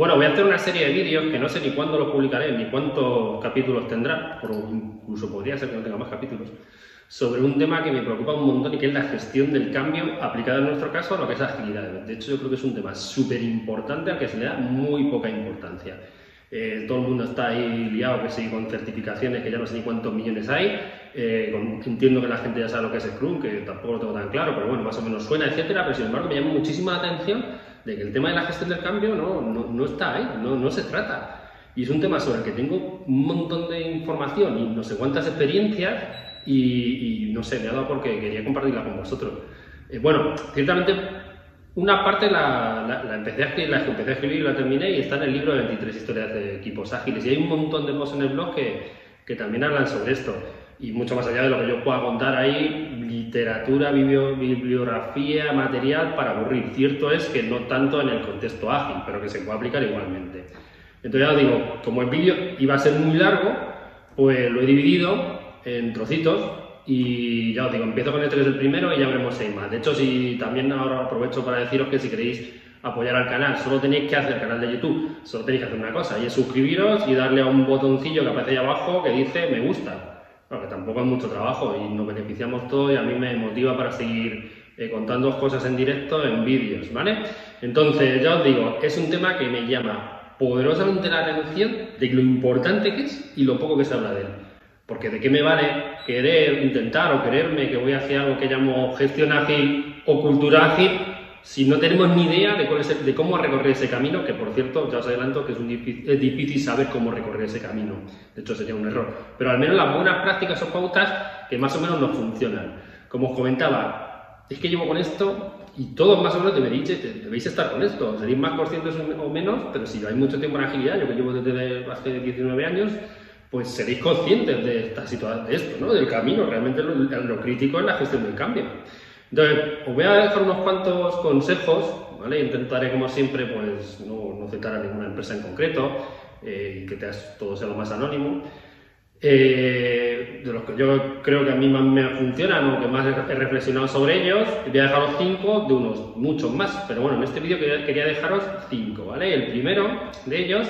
Bueno, voy a hacer una serie de vídeos que no sé ni cuándo los publicaré, ni cuántos capítulos tendrá, incluso podría ser que no tenga más capítulos, sobre un tema que me preocupa un montón y que es la gestión del cambio aplicada en nuestro caso a lo que es agilidad. De hecho, yo creo que es un tema súper importante al que se le da muy poca importancia. Eh, todo el mundo está ahí liado, que sí, con certificaciones, que ya no sé ni cuántos millones hay. Eh, entiendo que la gente ya sabe lo que es Scrum, que tampoco lo tengo tan claro, pero bueno, más o menos suena, etcétera. Pero sin embargo, me llama muchísima atención de que el tema de la gestión del cambio no, no, no está ahí, no, no se trata. Y es un tema sobre el que tengo un montón de información y no sé cuántas experiencias y, no sé, me ha dado porque quería compartirla con vosotros. Eh, bueno, ciertamente una parte la, la, empecé a escribir, la empecé a escribir y la terminé y está en el libro de 23 historias de equipos ágiles. Y hay un montón de posts en el blog que, que también hablan sobre esto. Y mucho más allá de lo que yo pueda contar ahí, literatura, bibliografía, material para aburrir. Cierto es que no tanto en el contexto ágil, pero que se puede aplicar igualmente. Entonces ya os digo, como el vídeo iba a ser muy largo, pues lo he dividido en trocitos y ya os digo, empiezo con el 3 del primero y ya veremos 6 más. De hecho, si también ahora aprovecho para deciros que si queréis apoyar al canal, solo tenéis que hacer el canal de YouTube, solo tenéis que hacer una cosa y es suscribiros y darle a un botoncillo que aparece ahí abajo que dice me gusta. Porque tampoco es mucho trabajo y nos beneficiamos todos y a mí me motiva para seguir eh, contando cosas en directo en vídeos, ¿vale? Entonces, ya os digo, es un tema que me llama poderosamente la atención de lo importante que es y lo poco que se habla de él. Porque de qué me vale querer, intentar o quererme que voy hacia algo que llamo gestión ágil o cultura ágil si no tenemos ni idea de, cuál es de cómo recorrer ese camino, que por cierto, ya os adelanto que es, es, difícil saber cómo recorrer ese camino. De hecho, sería un error. Pero al menos las buenas prácticas o pautas que más o menos nos funcionan. Como os comentaba, es que llevo con esto y todos más o menos deberéis, debéis estar con esto. Seréis más conscientes o menos, pero si hay mucho tiempo en agilidad, yo que llevo desde hace 19 años, pues seréis conscientes de esta situación, de esto, ¿no? Del camino, realmente lo, crítico es la gestión del cambio. Entonces, os voy a dejar unos cuantos consejos, ¿vale? Intentaré, como siempre, pues no, citar a ninguna empresa en concreto eh, que todo sea lo más anónimo. Eh, de los que yo creo que a mí más me funcionan o que más he reflexionado sobre ellos, voy a dejaros cinco de unos muchos más, pero bueno, en este vídeo quería dejaros cinco, ¿vale? El primero de ellos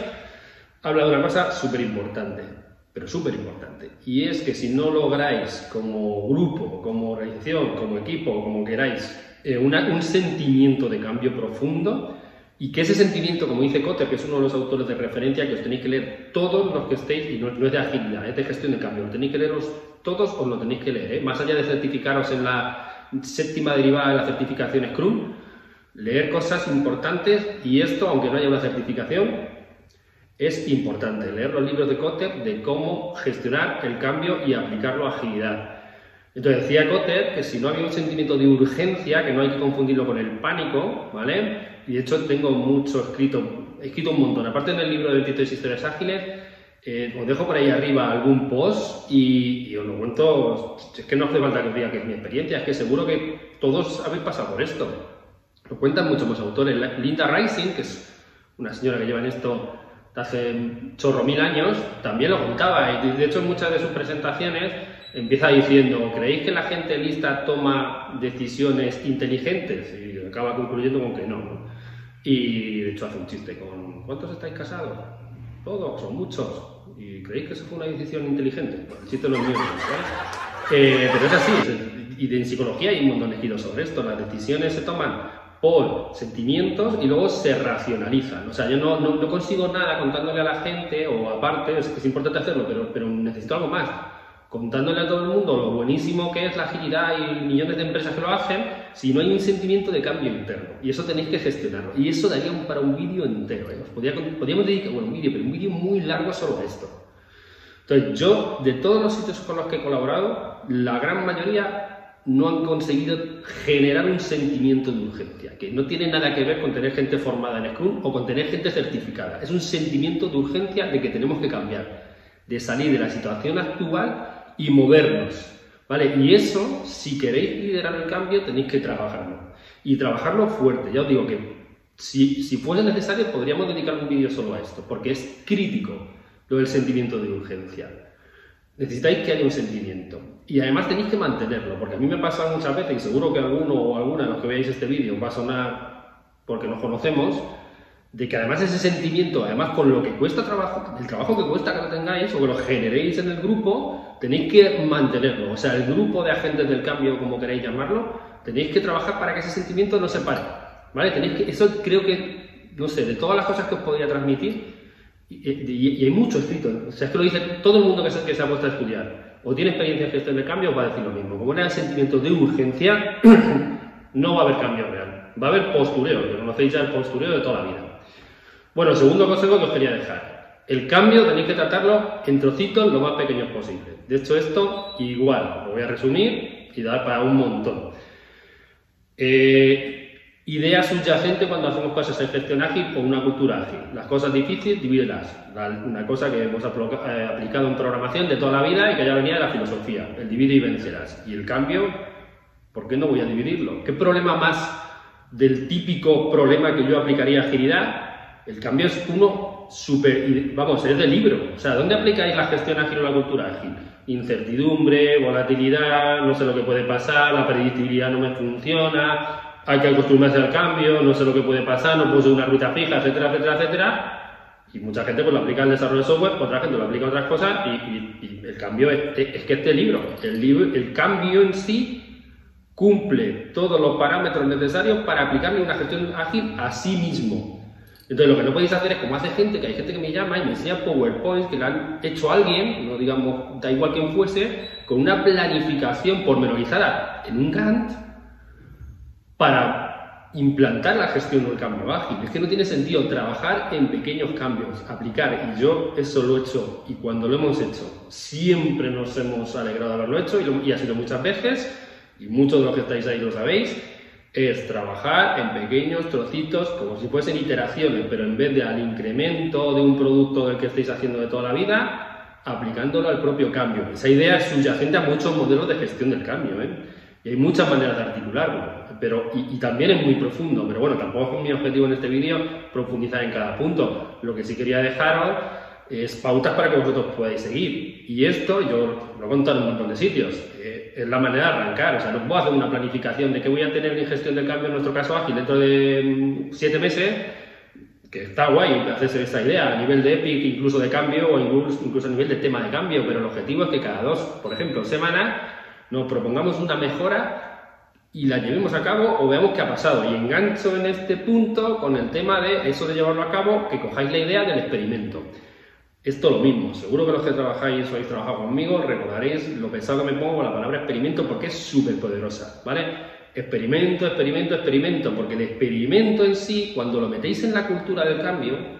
habla de una cosa súper importante pero súper importante. Y es que si no lográis como grupo, como organización, como equipo, como queráis, eh, un sentimiento de cambio profundo, y que ese sentimiento, como dice Cotter, que es uno de los autores de referencia, que os tenéis que leer todos los que estéis, y no, es de agilidad, es de gestión de cambio, lo tenéis que leeros todos, os lo tenéis que leer, ¿eh? más allá de certificaros en la séptima derivada de la certificación Scrum, leer cosas importantes, y esto, aunque no haya una certificación, es importante leer los libros de Kotter de cómo gestionar el cambio y aplicarlo a agilidad. Entonces decía Kotter que si no había un sentimiento de urgencia, que no hay que confundirlo con el pánico, ¿vale? Y de hecho tengo mucho escrito, he escrito un montón. Aparte en el libro de 23 historias ágiles, eh, os dejo por ahí arriba algún post y, os lo cuento, es que no hace falta que os diga que es mi experiencia, es que seguro que todos habéis pasado por esto. Lo cuentan muchos más autores. Linda Rising, que es una señora que lleva en esto hace chorro mil años, también lo contaba y de hecho en muchas de sus presentaciones empieza diciendo, ¿creéis que la gente lista toma decisiones inteligentes? Y acaba concluyendo con que no, Y de hecho hace un chiste con, ¿cuántos estáis casados? Todos o muchos. ¿Y creéis que eso fue una decisión inteligente? Bueno, el chiste no es mío, eh, pero es así, y en psicología hay un montón de giros sobre esto, las decisiones se toman por sentimientos y luego se racionalizan. O sea, yo no, no, consigo nada contándole a la gente, o aparte, es, es importante hacerlo, pero, pero necesito algo más. Contándole a todo el mundo lo buenísimo que es la agilidad y millones de empresas que lo hacen, si no hay un sentimiento de cambio interno. Y eso tenéis que gestionarlo. Y eso daría para un vídeo entero. ¿eh? podríamos dedicar, bueno, un vídeo, pero un vídeo muy largo solo a esto. Entonces, yo, de todos los sitios con los que he colaborado, la gran mayoría no han conseguido generar un sentimiento de urgencia, que no tiene nada que ver con tener gente formada en Scrum o con tener gente certificada. Es un sentimiento de urgencia de que tenemos que cambiar, de salir de la situación actual y movernos. ¿Vale? Y eso, si queréis liderar el cambio, tenéis que trabajarlo. Y trabajarlo fuerte. Ya os digo que si, si fuese necesario, podríamos dedicar un vídeo solo a esto, porque es crítico lo del sentimiento de urgencia. Necesitáis que haya un sentimiento. Y además tenéis que mantenerlo, porque a mí me pasa muchas veces, y seguro que alguno o alguna de los que veáis este vídeo va a sonar porque nos conocemos, de que además ese sentimiento, además con lo que cuesta trabajo, el trabajo que cuesta que lo tengáis o que lo generéis en el grupo, tenéis que mantenerlo. O sea, el grupo de agentes del cambio, como queréis llamarlo, tenéis que trabajar para que ese sentimiento no se pare. ¿Vale? Tenéis que, eso creo que, no sé, de todas las cosas que os podría transmitir, y, hay mucho escrito, o sea, es que lo dice todo el mundo que se, que se ha puesto a estudiar, o tiene experiencia en gestión de cambio, o va a decir lo mismo. Como no hay sentimiento de urgencia, no va a haber cambio real. Va a haber postureo, que conocéis ya el postureo de toda la vida. Bueno, segundo consejo que os quería dejar. El cambio tenéis que tratarlo en trocitos lo más pequeños posible. De hecho, esto igual, lo voy a resumir y dar para un montón. Eh, idea subyacente cuando hacemos cosas en gestión ágil con una cultura ágil. Las cosas difíciles, divídelas. Una cosa que hemos eh, aplicado en programación de toda la vida y que ya venía de la filosofía. El divide y vencerás. Y el cambio, ¿por qué no voy a dividirlo? ¿Qué problema más del típico problema que yo aplicaría a agilidad el cambio es uno súper, vamos, es de libro. O sea, ¿dónde aplicáis la gestión ágil o la cultura ágil? Incertidumbre, volatilidad, no sé lo que puede pasar, la predictibilidad no me funciona, hay que acostumbrarse al cambio, no sé lo que puede pasar, no puedo ser una ruta fija, etcétera, etcétera, etcétera. Y mucha gente pues lo aplica al desarrollo de software, otra gente lo aplica a otras cosas y, el cambio es, es, que este libro, el libro, el cambio en sí cumple todos los parámetros necesarios para aplicarle una gestión ágil a sí mismo. Entonces lo que no podéis hacer es como hace gente, que hay gente que me llama y me enseña PowerPoint que le han hecho alguien, no digamos, da igual quién fuese, con una planificación pormenorizada en un Gantt para implantar la gestión del cambio ágil. Es que no tiene sentido trabajar en pequeños cambios, aplicar, y yo eso lo he hecho, y cuando lo hemos hecho, siempre nos hemos alegrado de haberlo hecho, y, ha sido muchas veces, y muchos de los que estáis ahí lo sabéis, es trabajar en pequeños trocitos, como si fuesen iteraciones, pero en vez de al incremento de un producto del que estáis haciendo de toda la vida, aplicándolo al propio cambio. Esa idea es subyacente a muchos modelos de gestión del cambio, ¿eh? Y hay muchas maneras de articularlo, pero, y, también es muy profundo, pero bueno, tampoco es mi objetivo en este vídeo profundizar en cada punto. Lo que sí quería dejaros es pautas para que vosotros podáis seguir. Y esto yo lo he contado en un montón de sitios. Eh, es la manera de arrancar. O sea, no puedo hacer una planificación de qué voy a tener en gestión del cambio en nuestro caso ágil dentro de mm, siete meses, que está guay hacerse esta idea a nivel de Epic, incluso de cambio o incluso, incluso a nivel de tema de cambio, pero el objetivo es que cada dos, por ejemplo, semanas nos propongamos una mejora y la llevemos a cabo o veamos qué ha pasado. Y engancho en este punto con el tema de eso de llevarlo a cabo, que cojáis la idea del experimento. Esto lo mismo, seguro que los que trabajáis o habéis trabajado conmigo recordaréis lo pesado que me pongo con la palabra experimento porque es súper poderosa, ¿vale? Experimento, experimento, experimento, porque el experimento en sí, cuando lo metéis en la cultura del cambio,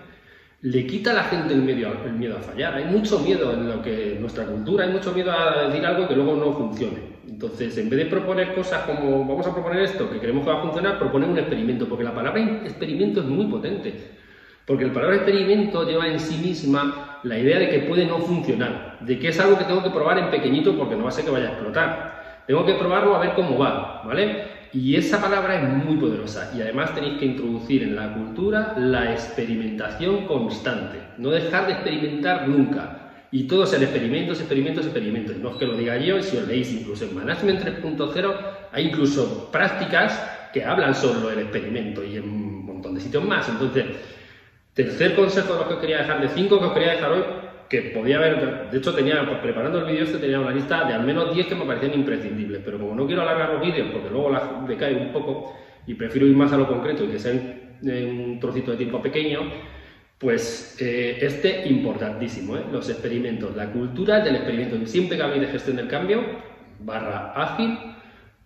le quita a la gente el, miedo, el miedo a fallar. Hay mucho miedo en lo que nuestra cultura, hay mucho miedo a decir algo que luego no funcione. Entonces, en vez de proponer cosas como vamos a proponer esto, que creemos que va a funcionar, proponer un experimento, porque la palabra experimento es muy potente. Porque el palabra experimento lleva en sí misma la idea de que puede no funcionar, de que es algo que tengo que probar en pequeñito porque no va a ser que vaya a explotar. Tengo que probarlo a ver cómo va, ¿vale? Y esa palabra es muy poderosa y además tenéis que introducir en la cultura la experimentación constante, no dejar de experimentar nunca. Y todo ser experimentos, experimentos, experimentos. No es que lo diga yo, si os leéis incluso en Management 3.0 hay incluso prácticas que hablan sobre el experimento y en un montón de sitios más. Entonces, Tercer consejo de los que os quería dejar, de cinco que os quería dejar hoy, que podía haber, de hecho tenía, pues, preparando el vídeo este tenía una lista de al menos 10 que me parecían imprescindibles, pero como no quiero alargar los vídeos porque luego la decae un poco y prefiero ir más a lo concreto y que sea en, un trocito de tiempo pequeño, pues eh, este importantísimo, ¿eh? los experimentos, la cultura del experimento. Siempre que habéis de gestión del cambio, barra ágil,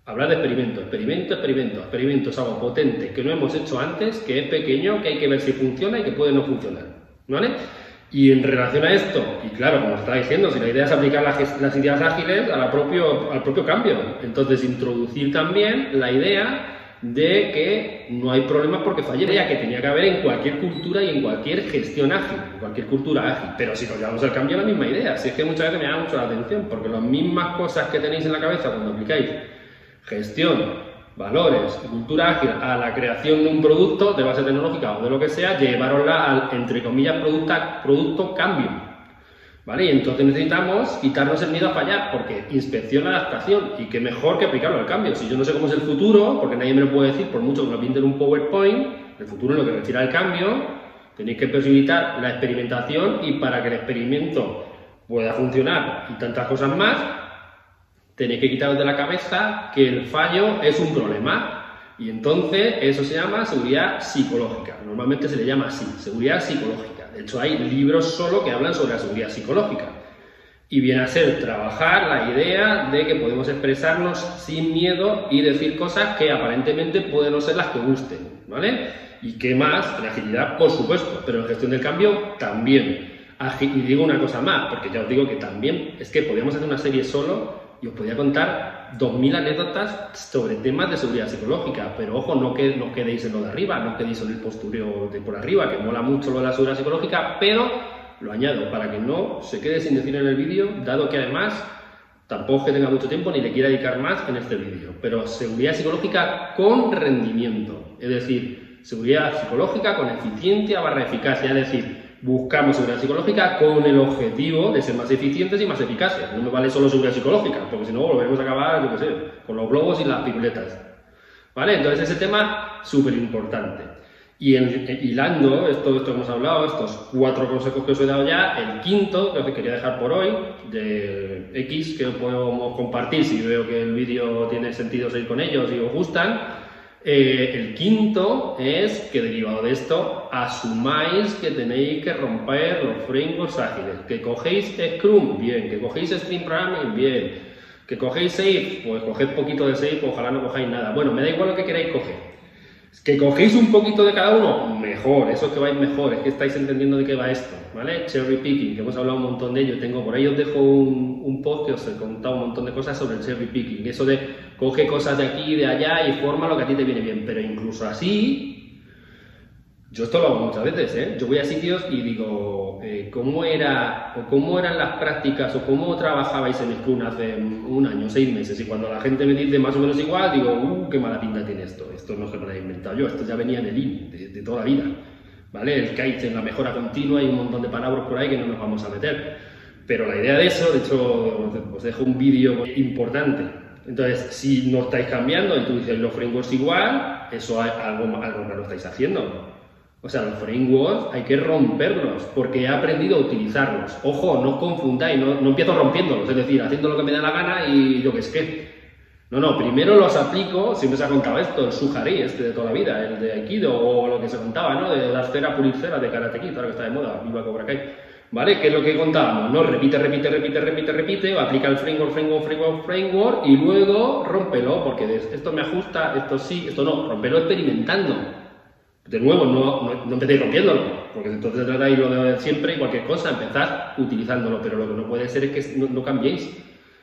Hablar de experimento, experimento, experimento, experimento es algo potente que no hemos hecho antes, que es pequeño, que hay que ver si funciona y que puede no funcionar. ¿Vale? Y en relación a esto, y claro, como estaba diciendo, si la idea es aplicar las, ideas ágiles a propio, al propio cambio, entonces introducir también la idea de que no hay problemas porque falle, ya que tenía que haber en cualquier cultura y en cualquier gestión ágil, en cualquier cultura ágil. Pero si nos llevamos al cambio, la misma idea. Si es que muchas veces me llama mucho la atención, porque las mismas cosas que tenéis en la cabeza cuando aplicáis gestión, valores, cultura ágil a la creación de un producto de base tecnológica o de lo que sea, llevarosla al, entre comillas, producto, producto cambio. ¿Vale? Y entonces necesitamos quitarnos el miedo a fallar, porque inspección, adaptación, y qué mejor que aplicarlo al cambio. Si yo no sé cómo es el futuro, porque nadie me lo puede decir, por mucho que lo pinte en un PowerPoint, el futuro es lo que retira el cambio, Tenéis que posibilitar la experimentación y para que el experimento pueda funcionar y tantas cosas más, tenéis que quitaros de la cabeza que el fallo es un problema. Y entonces eso se llama seguridad psicológica. Normalmente se le llama así, seguridad psicológica. De hecho, hay libros solo que hablan sobre la seguridad psicológica. Y viene a ser trabajar la idea de que podemos expresarnos sin miedo y decir cosas que aparentemente pueden no ser las que gusten, ¿vale? ¿Y qué más? En agilidad, por supuesto, pero en gestión del cambio también. Y digo una cosa más, porque ya os digo que también es que podríamos hacer una serie solo y os podría contar 2.000 anécdotas sobre temas de seguridad psicológica, pero ojo, no, que, no quedéis en lo de arriba, no quedéis en el postureo de por arriba, que mola mucho lo de la seguridad psicológica, pero lo añado para que no se quede sin decir en el vídeo, dado que además tampoco que tenga mucho tiempo ni le quiera dedicar más en este vídeo, pero seguridad psicológica con rendimiento, es decir, seguridad psicológica con eficiencia barra eficacia, es decir, buscamos seguridad psicológica con el objetivo de ser más eficientes y más eficaces. No me vale solo seguridad psicológica, porque si no volveremos a acabar, yo qué sé, con los globos y las piruletas. ¿Vale? Entonces ese tema súper importante. Y en, hilando esto, esto que hemos hablado, estos cuatro consejos que os he dado ya, el quinto que os quería dejar por hoy, de X, que podemos compartir si veo que el vídeo tiene sentido seguir con ellos y os gustan, eh, el quinto es que derivado de esto asumáis que tenéis que romper los frameworks ágiles, que cogéis Scrum, bien, que cogéis Stream Programming, bien, que cogéis Safe, pues coged poquito de Safe, ojalá no cojáis nada. Bueno, me da igual lo que queráis coger. Que cogéis un poquito de cada uno, mejor, eso que vais mejor, es que estáis entendiendo de qué va esto, ¿vale? Cherry picking, que hemos hablado un montón de ello, tengo por ahí os dejo un, un post que os he contado un montón de cosas sobre el cherry picking, eso de coge cosas de aquí y de allá y forma lo que a ti te viene bien, pero incluso así, yo esto lo hago muchas veces, ¿eh? Yo voy a sitios y digo, eh, ¿cómo, era, o ¿cómo eran las prácticas o cómo trabajabais en Scrum hace un año, seis meses? Y cuando la gente me dice más o menos igual, digo, ¡uh, qué mala pinta tiene esto! Esto no se lo he inventado yo, esto ya venía en el IN, de, toda la vida. ¿Vale? El Kaizen, la mejora continua, y un montón de palabras por ahí que no nos vamos a meter. Pero la idea de eso, de hecho, os dejo un vídeo importante. Entonces, si no estáis cambiando y tú dices los frameworks igual, eso es algo, algo no estáis haciendo. O sea, los frameworks hay que romperlos, porque he aprendido a utilizarlos. Ojo, no os confundáis, no, no, empiezo rompiéndolos, es decir, haciendo lo que me da la gana y yo qué es que. No, no, primero los aplico, siempre se ha contado esto, el sujarí, este de toda la vida, el de Aikido, o lo que se contaba, ¿no? De dar cera, pulir cera, de Karate Kid, ahora que está de moda, viva Cobra Kai. ¿Vale? ¿Qué es lo que contábamos? No, repite, repite, repite, repite, repite, aplica el framework, framework, framework, framework, y luego rómpelo, porque esto me ajusta, esto sí, esto no, rómpelo experimentando. De nuevo, no, no, no empecéis rompiéndolo, porque entonces tratáis lo de siempre y cualquier cosa, empezad utilizándolo, pero lo que no puede ser es que no, no cambiéis.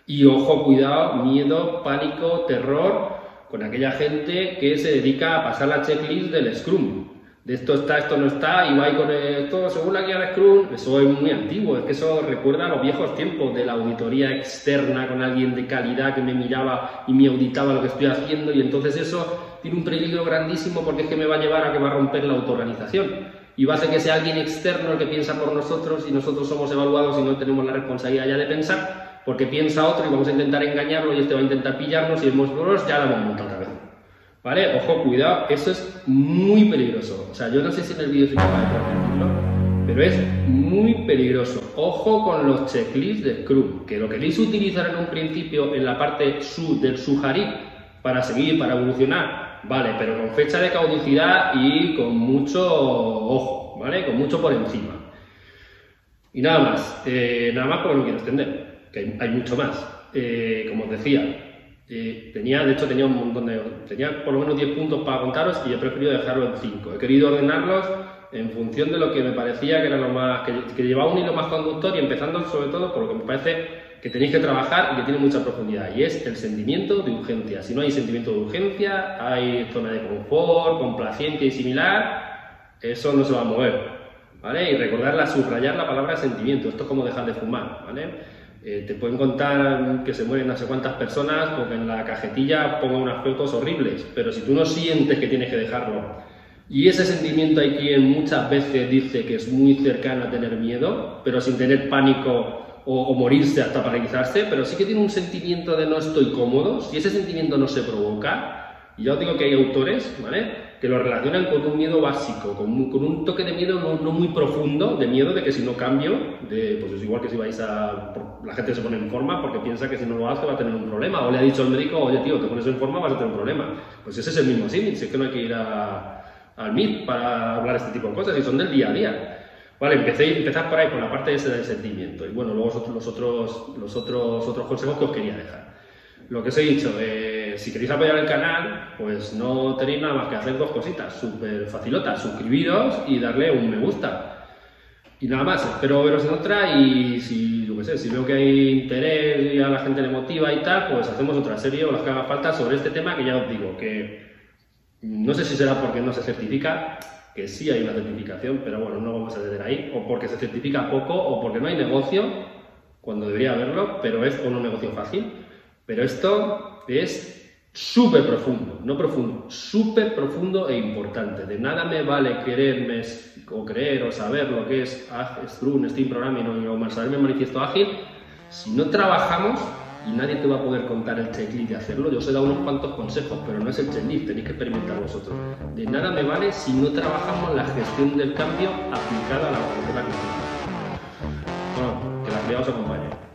Y ojo, cuidado, miedo, pánico, terror con aquella gente que se dedica a pasar la checklist del Scrum. De esto está, esto no está, y va con esto, según la guía de Scrum, eso es muy antiguo, es que eso recuerda los viejos tiempos de la auditoría externa con alguien de calidad que me miraba y me auditaba lo que estoy haciendo, y entonces eso tiene un peligro grandísimo porque es que me va a llevar a que va a romper la autoorganización. Y va a ser que sea alguien externo el que piensa por nosotros y nosotros somos evaluados y no tenemos la responsabilidad ya de pensar, porque piensa otro y vamos a intentar engañarlo y este va a intentar pillarnos y el monstruo ya la hemos montado otra vez. ¿Vale? Ojo, cuidado, eso es muy peligroso. O sea, yo no sé si en el vídeo soy capaz de transmitirlo, pero es muy peligroso. Ojo con los checklists de Scrum, que lo queréis utilizar en un principio en la parte su del Suharí para seguir, para evolucionar, vale, pero con fecha de caducidad y con mucho ojo, ¿vale? Con mucho por encima. Y nada más, eh, nada más porque no quiero extender, que hay, mucho más. Eh, como os decía, eh, tenía, de hecho tenía un montón de, tenía por lo menos 10 puntos para contaros y he preferido dejarlo en 5. He querido ordenarlos en función de lo que me parecía que era lo más, que, que llevaba un hilo más conductor y empezando sobre todo por lo que me parece que tenéis que trabajar y que tiene mucha profundidad, y es el sentimiento de urgencia. Si no hay sentimiento de urgencia, hay zona de confort, complacencia y similar, eso no se va a mover. ¿Vale? Y recordarla, subrayar la palabra sentimiento. Esto es como dejar de fumar. ¿vale? Eh, te pueden contar que se mueren no sé cuántas personas porque en la cajetilla ponga unas fotos horribles, pero si tú no sientes que tienes que dejarlo, y ese sentimiento hay quien muchas veces dice que es muy cercano a tener miedo, pero sin tener pánico o, morirse hasta paralizarse, pero sí que tiene un sentimiento de no estoy cómodo, si ese sentimiento no se provoca, y ya os digo que hay autores, ¿vale? que lo relacionan con un miedo básico, con un, con un toque de miedo no, muy profundo, de miedo de que si no cambio, de, pues es igual que si vais a... La gente se pone en forma porque piensa que si no lo hace va a tener un problema, o le ha dicho al médico, oye tío, te pones en forma vas a tener un problema. Pues ese es el mismo símil, es que no hay que ir al MIT para hablar este tipo de cosas, y son del día a día. Vale, empecé, empezar por ahí, con la parte ese del sentimiento. Y bueno, luego los otros, los otros, otros consejos que os quería dejar. Lo que os he dicho, eh, si queréis apoyar el canal, pues no tenéis nada más que hacer dos cositas, súper facilotas, suscribiros y darle un me gusta. Y nada más, espero veros en otra y si, yo sé, si veo que hay interés y a la gente le motiva y tal, pues hacemos otra serie o las que haga falta sobre este tema que ya os digo, que no sé si será porque no se certifica, que sí hay una certificación, pero bueno, no vamos a tener ahí, o porque se certifica poco, o porque no hay negocio, cuando debería haberlo, pero es un negocio fácil. Pero esto es súper profundo, no profundo, súper profundo e importante. De nada me vale quererme o creer o saber lo que es Scrum, Steam Programming o saberme manifiesto ágil si no trabajamos y nadie te va a poder contar el checklist de hacerlo. Yo os he dado unos cuantos consejos, pero no es el checklist, tenéis que experimentar vosotros. De nada me vale si no trabajamos la gestión del cambio aplicada a la organización. Bueno, que la vida os acompañe.